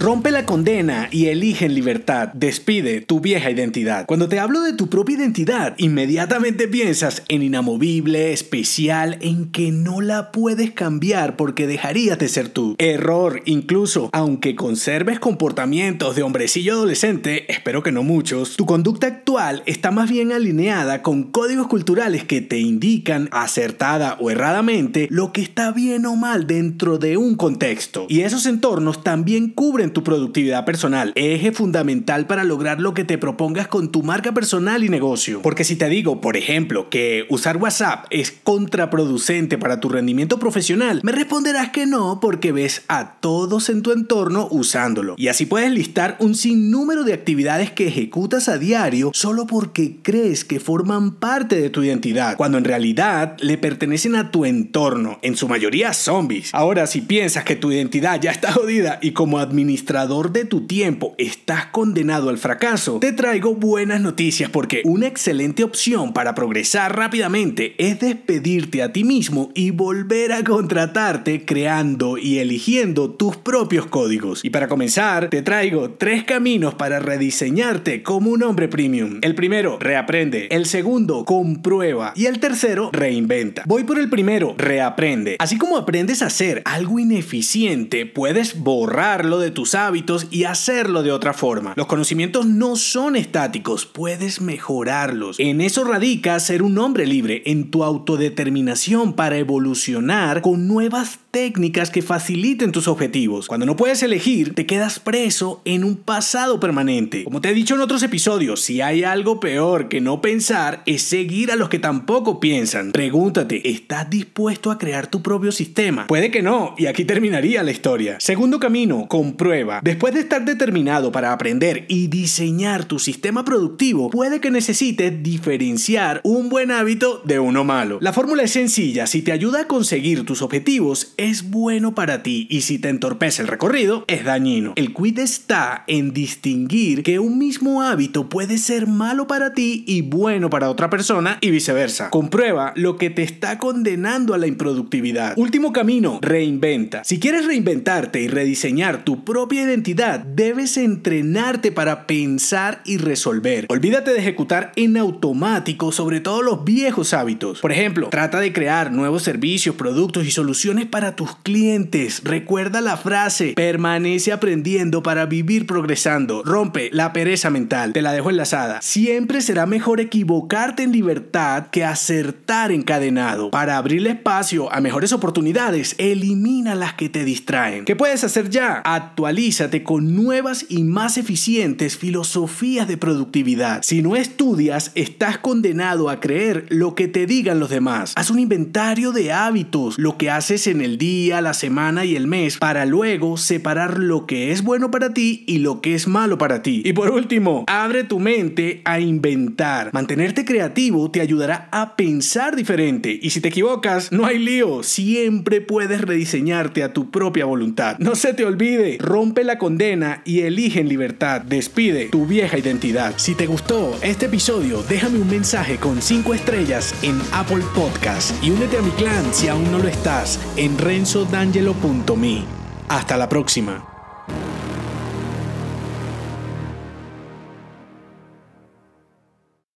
Rompe la condena y elige en libertad. Despide tu vieja identidad. Cuando te hablo de tu propia identidad, inmediatamente piensas en inamovible, especial, en que no la puedes cambiar porque dejarías de ser tú. Error, incluso, aunque conserves comportamientos de hombrecillo adolescente, espero que no muchos, tu conducta actual está más bien alineada con códigos culturales que te indican, acertada o erradamente, lo que está bien o mal dentro de un contexto. Y esos entornos también cubren tu productividad personal, eje fundamental para lograr lo que te propongas con tu marca personal y negocio. Porque si te digo, por ejemplo, que usar WhatsApp es contraproducente para tu rendimiento profesional, me responderás que no porque ves a todos en tu entorno usándolo. Y así puedes listar un sinnúmero de actividades que ejecutas a diario solo porque crees que forman parte de tu identidad, cuando en realidad le pertenecen a tu entorno, en su mayoría zombies. Ahora, si piensas que tu identidad ya está jodida y como administrador administrador de tu tiempo estás condenado al fracaso, te traigo buenas noticias porque una excelente opción para progresar rápidamente es despedirte a ti mismo y volver a contratarte creando y eligiendo tus propios códigos. Y para comenzar, te traigo tres caminos para rediseñarte como un hombre premium. El primero, reaprende. El segundo, comprueba. Y el tercero, reinventa. Voy por el primero, reaprende. Así como aprendes a hacer algo ineficiente, puedes borrarlo de hábitos y hacerlo de otra forma. Los conocimientos no son estáticos, puedes mejorarlos. En eso radica ser un hombre libre, en tu autodeterminación para evolucionar con nuevas técnicas que faciliten tus objetivos. Cuando no puedes elegir, te quedas preso en un pasado permanente. Como te he dicho en otros episodios, si hay algo peor que no pensar, es seguir a los que tampoco piensan. Pregúntate, ¿estás dispuesto a crear tu propio sistema? Puede que no, y aquí terminaría la historia. Segundo camino, comprueba Después de estar determinado para aprender y diseñar tu sistema productivo, puede que necesites diferenciar un buen hábito de uno malo. La fórmula es sencilla, si te ayuda a conseguir tus objetivos, es bueno para ti y si te entorpece el recorrido, es dañino. El quid está en distinguir que un mismo hábito puede ser malo para ti y bueno para otra persona y viceversa. Comprueba lo que te está condenando a la improductividad. Último camino, reinventa. Si quieres reinventarte y rediseñar tu propio identidad, debes entrenarte para pensar y resolver. Olvídate de ejecutar en automático sobre todo los viejos hábitos. Por ejemplo, trata de crear nuevos servicios, productos y soluciones para tus clientes. Recuerda la frase, permanece aprendiendo para vivir progresando. Rompe la pereza mental. Te la dejo enlazada. Siempre será mejor equivocarte en libertad que acertar encadenado. Para abrirle espacio a mejores oportunidades, elimina las que te distraen. ¿Qué puedes hacer ya? Actualiza Actualízate con nuevas y más eficientes filosofías de productividad. Si no estudias, estás condenado a creer lo que te digan los demás. Haz un inventario de hábitos, lo que haces en el día, la semana y el mes, para luego separar lo que es bueno para ti y lo que es malo para ti. Y por último, abre tu mente a inventar. Mantenerte creativo te ayudará a pensar diferente. Y si te equivocas, no hay lío. Siempre puedes rediseñarte a tu propia voluntad. No se te olvide, rompe la condena y elige en libertad. Despide tu vieja identidad. Si te gustó este episodio, déjame un mensaje con 5 estrellas en Apple Podcast y únete a mi clan si aún no lo estás en renzodangelo.me. Hasta la próxima.